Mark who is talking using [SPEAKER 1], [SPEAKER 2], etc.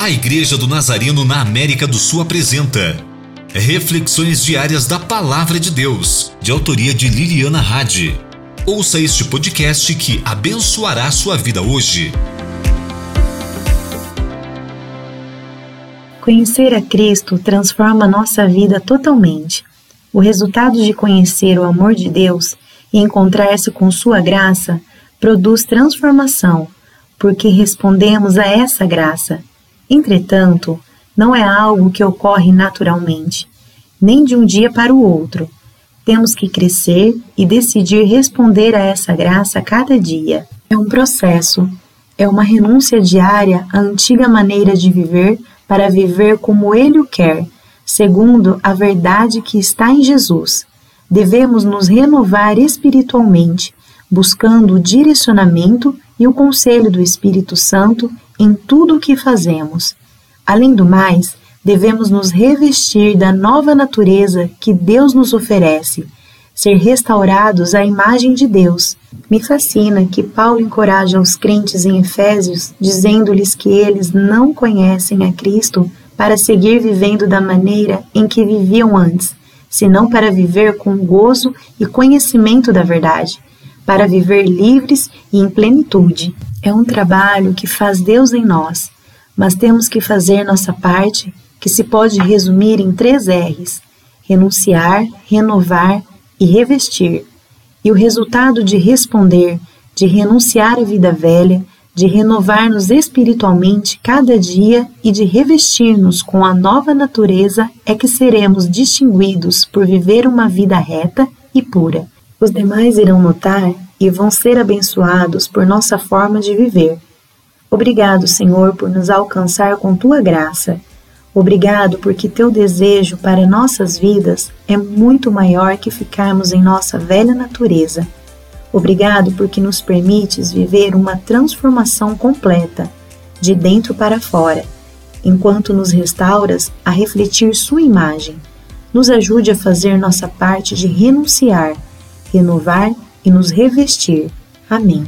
[SPEAKER 1] A Igreja do Nazareno na América do Sul apresenta Reflexões Diárias da Palavra de Deus, de autoria de Liliana Hadi. Ouça este podcast que abençoará sua vida hoje.
[SPEAKER 2] Conhecer a Cristo transforma nossa vida totalmente. O resultado de conhecer o amor de Deus e encontrar-se com Sua graça produz transformação, porque respondemos a essa graça Entretanto, não é algo que ocorre naturalmente, nem de um dia para o outro. Temos que crescer e decidir responder a essa graça cada dia. É um processo, é uma renúncia diária à antiga maneira de viver para viver como Ele o quer, segundo a verdade que está em Jesus. Devemos nos renovar espiritualmente, buscando o direcionamento e o conselho do Espírito Santo em tudo o que fazemos. Além do mais, devemos nos revestir da nova natureza que Deus nos oferece, ser restaurados à imagem de Deus. Me fascina que Paulo encoraja os crentes em Efésios, dizendo-lhes que eles não conhecem a Cristo para seguir vivendo da maneira em que viviam antes, senão para viver com gozo e conhecimento da verdade, para viver livres e em plenitude. É um trabalho que faz Deus em nós, mas temos que fazer nossa parte, que se pode resumir em três R's: renunciar, renovar e revestir. E o resultado de responder, de renunciar à vida velha, de renovar-nos espiritualmente cada dia e de revestir-nos com a nova natureza é que seremos distinguidos por viver uma vida reta e pura. Os demais irão notar e vão ser abençoados por nossa forma de viver. Obrigado, Senhor, por nos alcançar com tua graça. Obrigado porque teu desejo para nossas vidas é muito maior que ficarmos em nossa velha natureza. Obrigado porque nos permites viver uma transformação completa, de dentro para fora, enquanto nos restauras a refletir Sua imagem. Nos ajude a fazer nossa parte de renunciar, renovar e nos revestir. Amém.